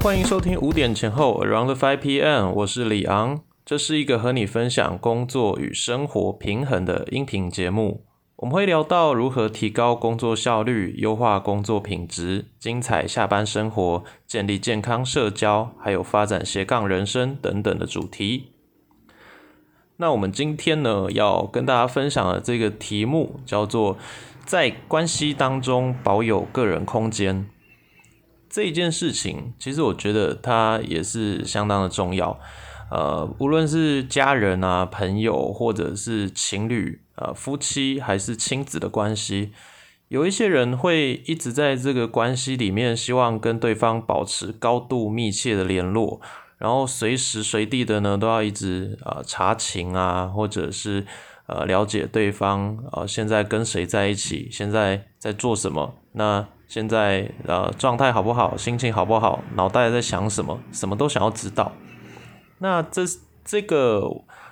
欢迎收听五点前后 Around Five PM，我是李昂。这是一个和你分享工作与生活平衡的音频节目。我们会聊到如何提高工作效率、优化工作品质、精彩下班生活、建立健康社交，还有发展斜杠人生等等的主题。那我们今天呢，要跟大家分享的这个题目叫做“在关系当中保有个人空间”。这一件事情，其实我觉得它也是相当的重要。呃，无论是家人啊、朋友，或者是情侣、呃夫妻，还是亲子的关系，有一些人会一直在这个关系里面，希望跟对方保持高度密切的联络。然后随时随地的呢，都要一直啊查情啊，或者是呃了解对方啊现在跟谁在一起，现在在做什么，那现在呃状态好不好，心情好不好，脑袋在想什么，什么都想要知道。那这这个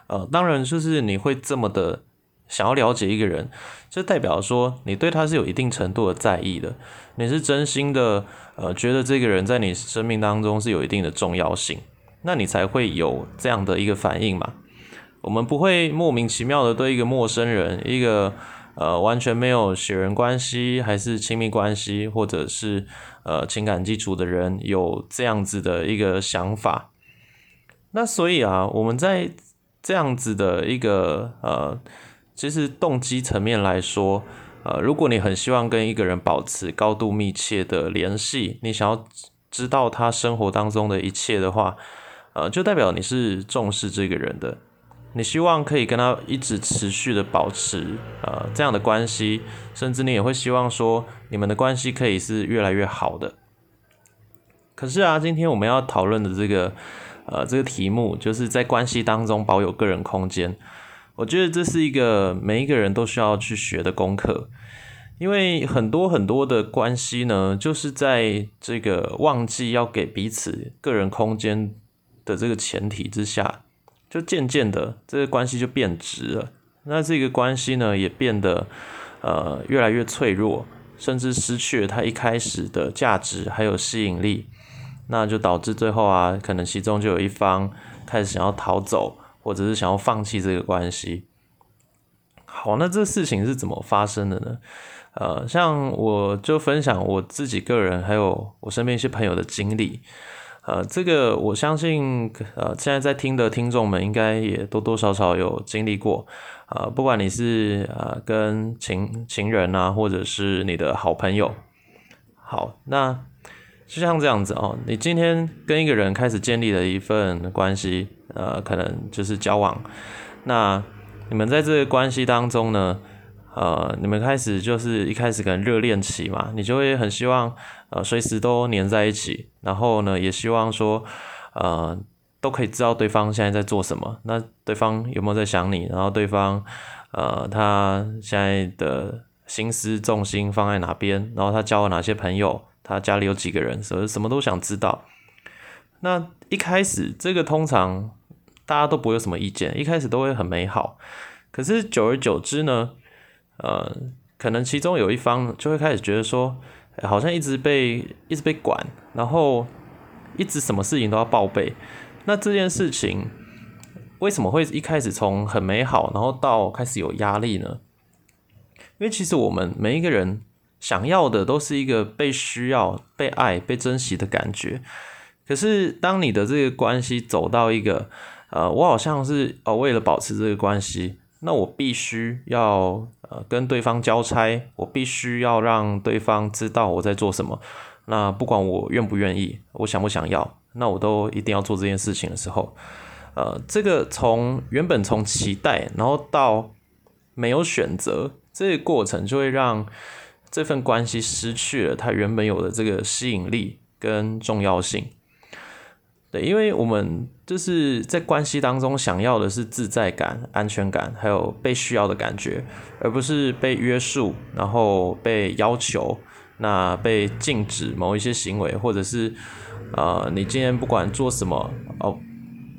呃，当然就是你会这么的想要了解一个人，这代表说你对他是有一定程度的在意的，你是真心的呃觉得这个人在你生命当中是有一定的重要性。那你才会有这样的一个反应嘛？我们不会莫名其妙的对一个陌生人，一个呃完全没有血缘关系，还是亲密关系，或者是呃情感基础的人，有这样子的一个想法。那所以啊，我们在这样子的一个呃，其实动机层面来说，呃，如果你很希望跟一个人保持高度密切的联系，你想要知道他生活当中的一切的话。呃，就代表你是重视这个人的，你希望可以跟他一直持续的保持呃这样的关系，甚至你也会希望说你们的关系可以是越来越好的。可是啊，今天我们要讨论的这个呃这个题目，就是在关系当中保有个人空间，我觉得这是一个每一个人都需要去学的功课，因为很多很多的关系呢，就是在这个忘记要给彼此个人空间。的这个前提之下，就渐渐的这个关系就变直了。那这个关系呢，也变得呃越来越脆弱，甚至失去了它一开始的价值还有吸引力。那就导致最后啊，可能其中就有一方开始想要逃走，或者是想要放弃这个关系。好，那这事情是怎么发生的呢？呃，像我就分享我自己个人还有我身边一些朋友的经历。呃，这个我相信，呃，现在在听的听众们应该也多多少少有经历过，呃，不管你是呃跟情情人啊，或者是你的好朋友，好，那就像这样子哦，你今天跟一个人开始建立了一份关系，呃，可能就是交往，那你们在这个关系当中呢？呃，你们开始就是一开始可能热恋期嘛，你就会很希望呃随时都黏在一起，然后呢也希望说呃都可以知道对方现在在做什么，那对方有没有在想你，然后对方呃他现在的心思重心放在哪边，然后他交了哪些朋友，他家里有几个人，什什么都想知道。那一开始这个通常大家都不会有什么意见，一开始都会很美好，可是久而久之呢？呃，可能其中有一方就会开始觉得说，好像一直被一直被管，然后一直什么事情都要报备。那这件事情为什么会一开始从很美好，然后到开始有压力呢？因为其实我们每一个人想要的都是一个被需要、被爱、被珍惜的感觉。可是当你的这个关系走到一个，呃，我好像是哦，为了保持这个关系。那我必须要呃跟对方交差，我必须要让对方知道我在做什么。那不管我愿不愿意，我想不想要，那我都一定要做这件事情的时候，呃，这个从原本从期待，然后到没有选择，这个过程就会让这份关系失去了它原本有的这个吸引力跟重要性。对，因为我们就是在关系当中想要的是自在感、安全感，还有被需要的感觉，而不是被约束，然后被要求，那被禁止某一些行为，或者是呃，你今天不管做什么哦，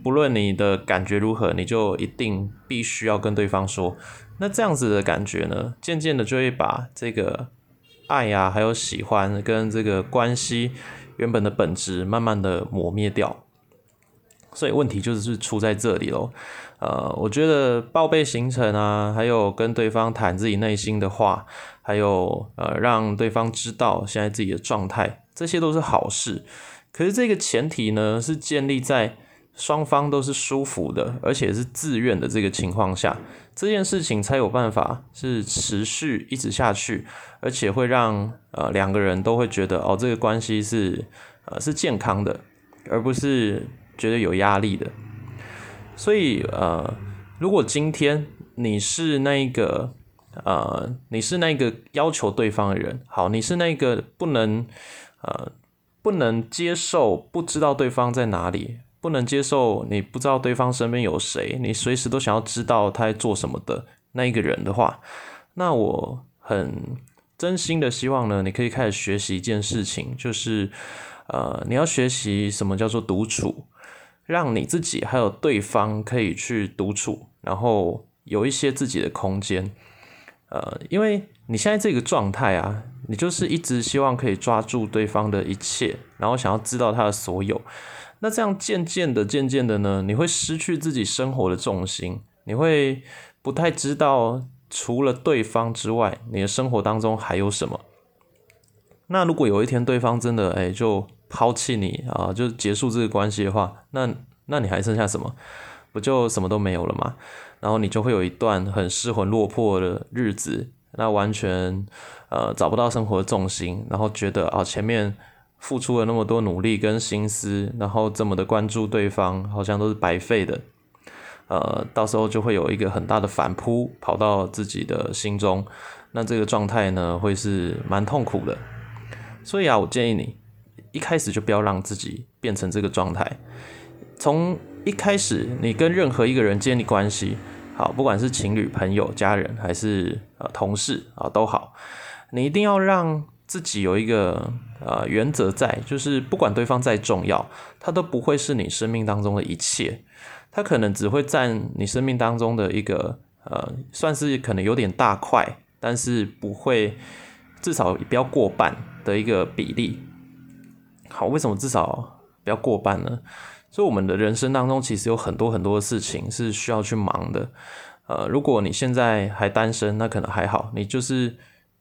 不论你的感觉如何，你就一定必须要跟对方说。那这样子的感觉呢，渐渐的就会把这个爱呀，还有喜欢跟这个关系。原本的本质慢慢的磨灭掉。所以问题就是出在这里喽。呃，我觉得报备行程啊，还有跟对方谈自己内心的话，还有呃让对方知道现在自己的状态，这些都是好事。可是这个前提呢，是建立在双方都是舒服的，而且是自愿的这个情况下，这件事情才有办法是持续一直下去，而且会让呃两个人都会觉得哦，这个关系是呃是健康的，而不是觉得有压力的。所以，呃，如果今天你是那个，呃，你是那个要求对方的人，好，你是那个不能，呃，不能接受不知道对方在哪里，不能接受你不知道对方身边有谁，你随时都想要知道他在做什么的那一个人的话，那我很真心的希望呢，你可以开始学习一件事情，就是，呃，你要学习什么叫做独处。让你自己还有对方可以去独处，然后有一些自己的空间。呃，因为你现在这个状态啊，你就是一直希望可以抓住对方的一切，然后想要知道他的所有。那这样渐渐的、渐渐的呢，你会失去自己生活的重心，你会不太知道除了对方之外，你的生活当中还有什么。那如果有一天对方真的哎就。抛弃你啊，就结束这个关系的话，那那你还剩下什么？不就什么都没有了吗？然后你就会有一段很失魂落魄的日子，那完全呃找不到生活的重心，然后觉得啊前面付出了那么多努力跟心思，然后这么的关注对方，好像都是白费的。呃，到时候就会有一个很大的反扑跑到自己的心中，那这个状态呢会是蛮痛苦的。所以啊，我建议你。一开始就不要让自己变成这个状态。从一开始，你跟任何一个人建立关系，好，不管是情侣、朋友、家人，还是呃同事啊，都好，你一定要让自己有一个呃原则在，就是不管对方再重要，他都不会是你生命当中的一切，他可能只会占你生命当中的一个呃，算是可能有点大块，但是不会至少不要过半的一个比例。好，为什么至少不要过半呢？所以我们的人生当中，其实有很多很多的事情是需要去忙的。呃，如果你现在还单身，那可能还好，你就是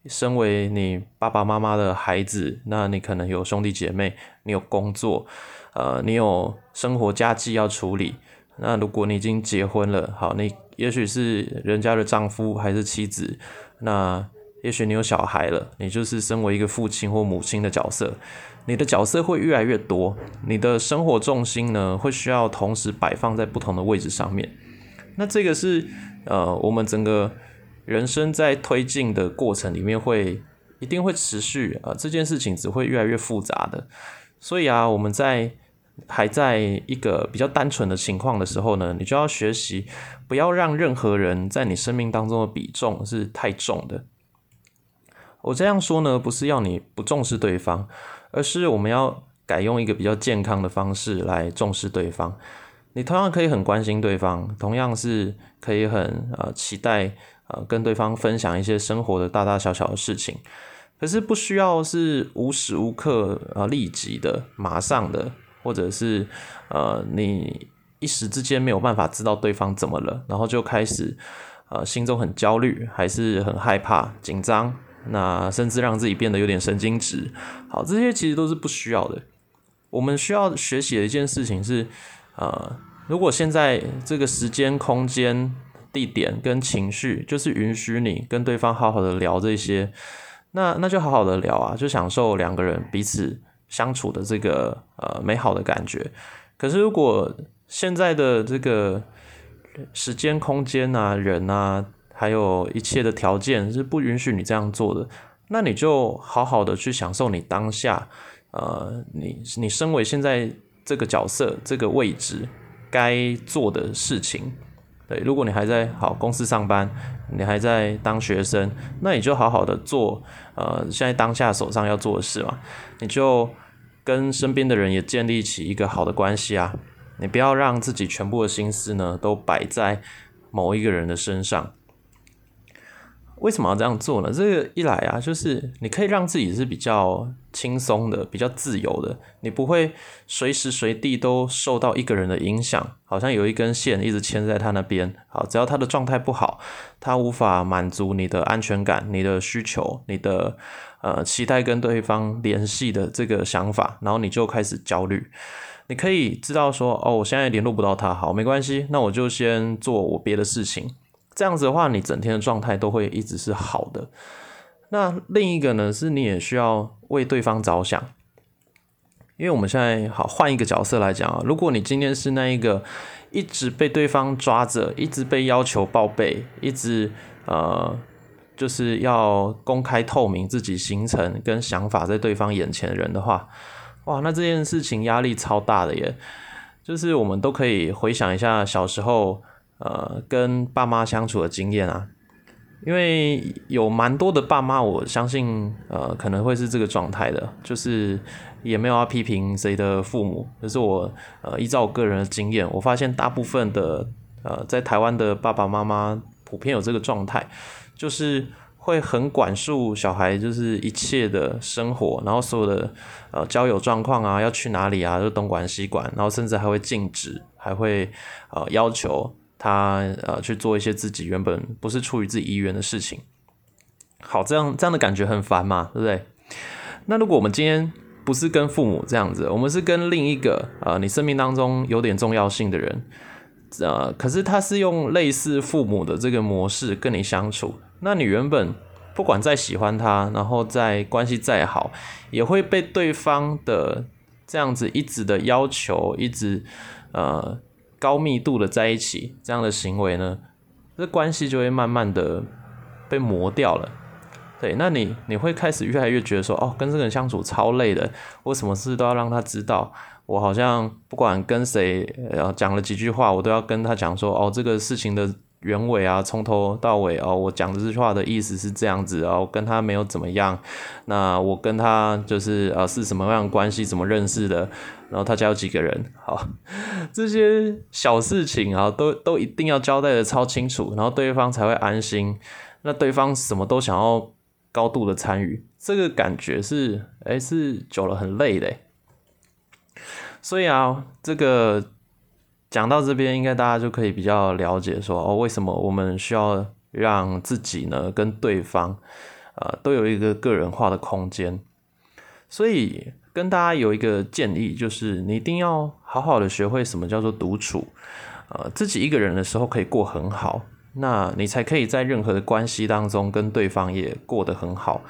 身为你爸爸妈妈的孩子，那你可能有兄弟姐妹，你有工作，呃，你有生活家计要处理。那如果你已经结婚了，好，你也许是人家的丈夫还是妻子，那也许你有小孩了，你就是身为一个父亲或母亲的角色。你的角色会越来越多，你的生活重心呢会需要同时摆放在不同的位置上面。那这个是呃，我们整个人生在推进的过程里面会一定会持续啊，这件事情只会越来越复杂的。所以啊，我们在还在一个比较单纯的情况的时候呢，你就要学习不要让任何人在你生命当中的比重是太重的。我这样说呢，不是要你不重视对方。而是我们要改用一个比较健康的方式来重视对方。你同样可以很关心对方，同样是可以很呃期待呃跟对方分享一些生活的大大小小的事情。可是不需要是无时无刻呃立即的、马上的，或者是呃你一时之间没有办法知道对方怎么了，然后就开始呃心中很焦虑，还是很害怕、紧张。那甚至让自己变得有点神经质，好，这些其实都是不需要的。我们需要学习的一件事情是，呃，如果现在这个时间、空间、地点跟情绪，就是允许你跟对方好好的聊这些，那那就好好的聊啊，就享受两个人彼此相处的这个呃美好的感觉。可是如果现在的这个时间、空间啊，人啊。还有一切的条件是不允许你这样做的，那你就好好的去享受你当下，呃，你你身为现在这个角色这个位置该做的事情，对，如果你还在好公司上班，你还在当学生，那你就好好的做，呃，现在当下手上要做的事嘛，你就跟身边的人也建立起一个好的关系啊，你不要让自己全部的心思呢都摆在某一个人的身上。为什么要这样做呢？这个一来啊，就是你可以让自己是比较轻松的、比较自由的，你不会随时随地都受到一个人的影响，好像有一根线一直牵在他那边。好，只要他的状态不好，他无法满足你的安全感、你的需求、你的呃期待跟对方联系的这个想法，然后你就开始焦虑。你可以知道说，哦，我现在联络不到他，好，没关系，那我就先做我别的事情。这样子的话，你整天的状态都会一直是好的。那另一个呢，是你也需要为对方着想，因为我们现在好换一个角色来讲啊，如果你今天是那一个一直被对方抓着，一直被要求报备，一直呃就是要公开透明自己行程跟想法在对方眼前的人的话，哇，那这件事情压力超大的耶。就是我们都可以回想一下小时候。呃，跟爸妈相处的经验啊，因为有蛮多的爸妈，我相信呃可能会是这个状态的，就是也没有要批评谁的父母，可是我呃依照我个人的经验，我发现大部分的呃在台湾的爸爸妈妈普遍有这个状态，就是会很管束小孩，就是一切的生活，然后所有的呃交友状况啊，要去哪里啊，就东管西管，然后甚至还会禁止，还会呃要求。他呃去做一些自己原本不是出于自己意愿的事情，好，这样这样的感觉很烦嘛，对不对？那如果我们今天不是跟父母这样子，我们是跟另一个呃你生命当中有点重要性的人，呃，可是他是用类似父母的这个模式跟你相处，那你原本不管再喜欢他，然后再关系再好，也会被对方的这样子一直的要求，一直呃。高密度的在一起，这样的行为呢，这关系就会慢慢的被磨掉了。对，那你你会开始越来越觉得说，哦，跟这个人相处超累的，我什么事都要让他知道，我好像不管跟谁，然后讲了几句话，我都要跟他讲说，哦，这个事情的。原委啊，从头到尾哦，我讲这句话的意思是这样子哦，跟他没有怎么样。那我跟他就是呃是什么样关系，怎么认识的？然后他家有几个人？好，这些小事情啊，都都一定要交代的超清楚，然后对方才会安心。那对方什么都想要高度的参与，这个感觉是哎是久了很累的。所以啊，这个。讲到这边，应该大家就可以比较了解说哦，为什么我们需要让自己呢跟对方，呃，都有一个个人化的空间。所以跟大家有一个建议，就是你一定要好好的学会什么叫做独处，呃，自己一个人的时候可以过很好，那你才可以在任何的关系当中跟对方也过得很好。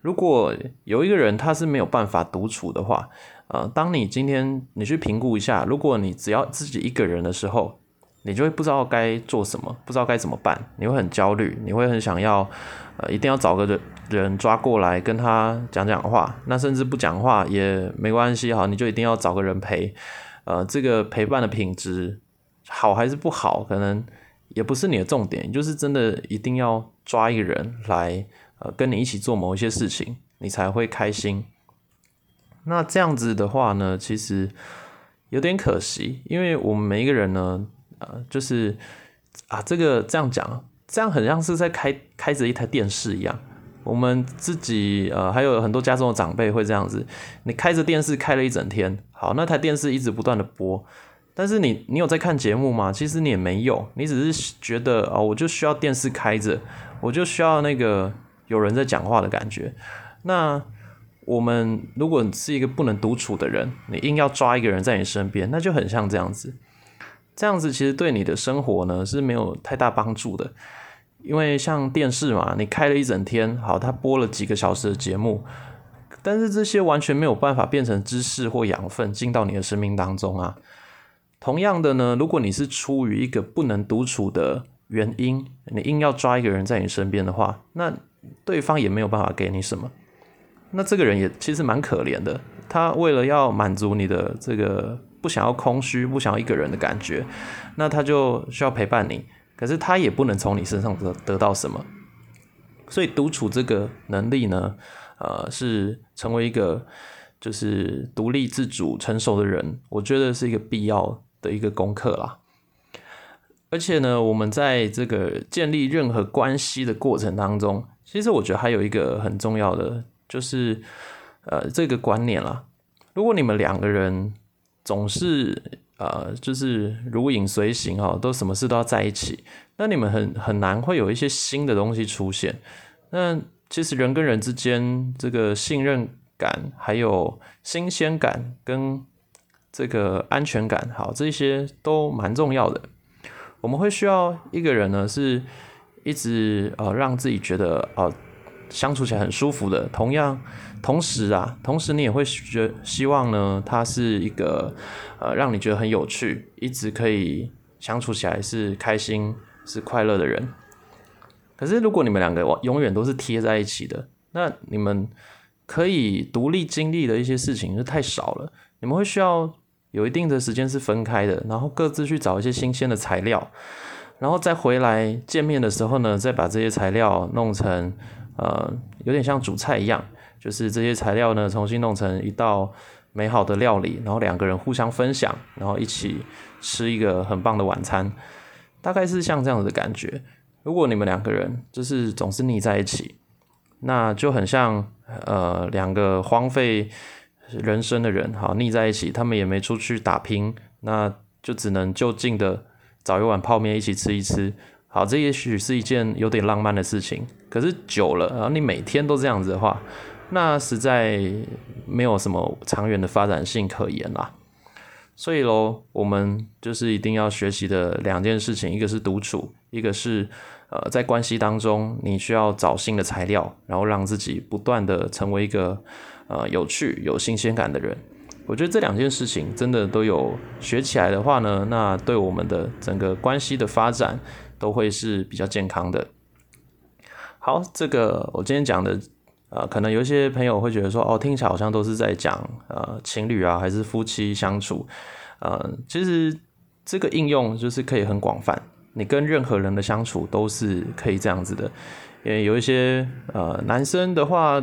如果有一个人他是没有办法独处的话，呃，当你今天你去评估一下，如果你只要自己一个人的时候，你就会不知道该做什么，不知道该怎么办，你会很焦虑，你会很想要，呃，一定要找个人人抓过来跟他讲讲话，那甚至不讲话也没关系哈，你就一定要找个人陪，呃，这个陪伴的品质好还是不好，可能也不是你的重点，就是真的一定要抓一个人来，呃，跟你一起做某一些事情，你才会开心。那这样子的话呢，其实有点可惜，因为我们每一个人呢，呃，就是啊，这个这样讲，这样很像是在开开着一台电视一样。我们自己呃，还有很多家中的长辈会这样子，你开着电视开了一整天，好，那台电视一直不断的播，但是你你有在看节目吗？其实你也没有，你只是觉得哦，我就需要电视开着，我就需要那个有人在讲话的感觉，那。我们如果是一个不能独处的人，你硬要抓一个人在你身边，那就很像这样子。这样子其实对你的生活呢是没有太大帮助的，因为像电视嘛，你开了一整天，好，它播了几个小时的节目，但是这些完全没有办法变成知识或养分进到你的生命当中啊。同样的呢，如果你是出于一个不能独处的原因，你硬要抓一个人在你身边的话，那对方也没有办法给你什么。那这个人也其实蛮可怜的，他为了要满足你的这个不想要空虚、不想要一个人的感觉，那他就需要陪伴你，可是他也不能从你身上得得到什么，所以独处这个能力呢，呃，是成为一个就是独立自主、成熟的人，我觉得是一个必要的一个功课啦。而且呢，我们在这个建立任何关系的过程当中，其实我觉得还有一个很重要的，就是呃这个观念啦。如果你们两个人总是呃就是如影随形哈，都什么事都要在一起，那你们很很难会有一些新的东西出现。那其实人跟人之间这个信任感，还有新鲜感跟这个安全感，好，这些都蛮重要的。我们会需要一个人呢，是一直呃让自己觉得呃相处起来很舒服的。同样，同时啊，同时你也会觉希望呢，他是一个呃让你觉得很有趣，一直可以相处起来是开心、是快乐的人。可是，如果你们两个永远都是贴在一起的，那你们可以独立经历的一些事情就太少了。你们会需要。有一定的时间是分开的，然后各自去找一些新鲜的材料，然后再回来见面的时候呢，再把这些材料弄成呃有点像煮菜一样，就是这些材料呢重新弄成一道美好的料理，然后两个人互相分享，然后一起吃一个很棒的晚餐，大概是像这样子的感觉。如果你们两个人就是总是腻在一起，那就很像呃两个荒废。人生的人，好腻在一起，他们也没出去打拼，那就只能就近的找一碗泡面一起吃一吃。好，这也许是一件有点浪漫的事情，可是久了，然后你每天都这样子的话，那实在没有什么长远的发展性可言啦。所以喽，我们就是一定要学习的两件事情，一个是独处，一个是呃在关系当中，你需要找新的材料，然后让自己不断的成为一个。呃，有趣、有新鲜感的人，我觉得这两件事情真的都有学起来的话呢，那对我们的整个关系的发展都会是比较健康的。好，这个我今天讲的，呃，可能有一些朋友会觉得说，哦，听起来好像都是在讲呃情侣啊，还是夫妻相处，呃，其实这个应用就是可以很广泛，你跟任何人的相处都是可以这样子的，因为有一些呃男生的话。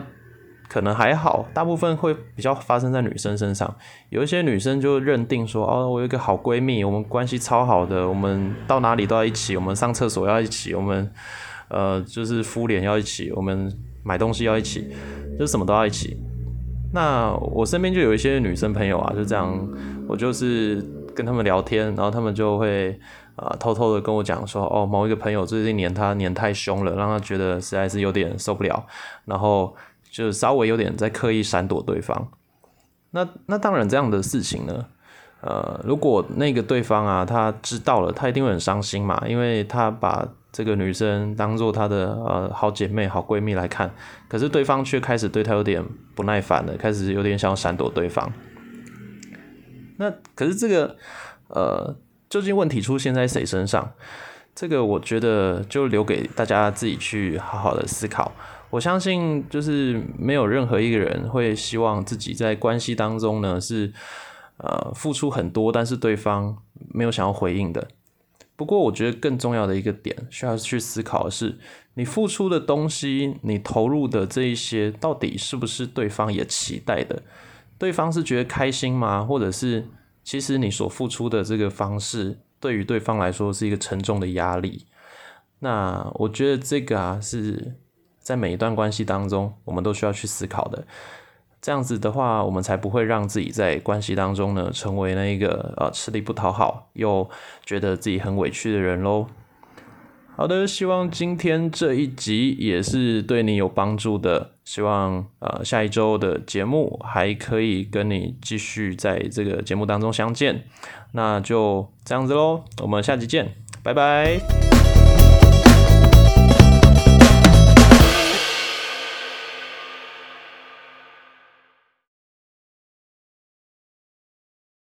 可能还好，大部分会比较发生在女生身上。有一些女生就认定说，哦，我有一个好闺蜜，我们关系超好的，我们到哪里都要一起，我们上厕所要一起，我们呃就是敷脸要一起，我们买东西要一起，就什么都要一起。那我身边就有一些女生朋友啊，就这样，我就是跟他们聊天，然后他们就会啊偷偷的跟我讲说，哦，某一个朋友最近黏他黏太凶了，让他觉得实在是有点受不了，然后。就稍微有点在刻意闪躲对方，那那当然这样的事情呢，呃，如果那个对方啊他知道了，他一定会很伤心嘛，因为他把这个女生当做他的呃好姐妹、好闺蜜来看，可是对方却开始对他有点不耐烦了，开始有点想闪躲对方。那可是这个呃，究竟问题出现在谁身上？这个我觉得就留给大家自己去好好的思考。我相信，就是没有任何一个人会希望自己在关系当中呢是呃付出很多，但是对方没有想要回应的。不过，我觉得更重要的一个点需要去思考的是，你付出的东西，你投入的这一些，到底是不是对方也期待的？对方是觉得开心吗？或者是其实你所付出的这个方式，对于对方来说是一个沉重的压力？那我觉得这个啊是。在每一段关系当中，我们都需要去思考的。这样子的话，我们才不会让自己在关系当中呢，成为那一个呃吃力不讨好又觉得自己很委屈的人喽。好的，希望今天这一集也是对你有帮助的。希望呃下一周的节目还可以跟你继续在这个节目当中相见。那就这样子喽，我们下集见，拜拜。